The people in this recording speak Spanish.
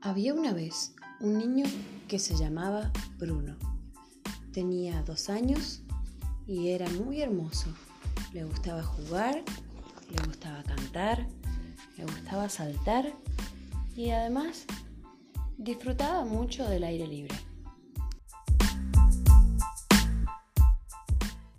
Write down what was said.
Había una vez un niño que se llamaba Bruno. Tenía dos años y era muy hermoso. Le gustaba jugar, le gustaba cantar, le gustaba saltar y además disfrutaba mucho del aire libre.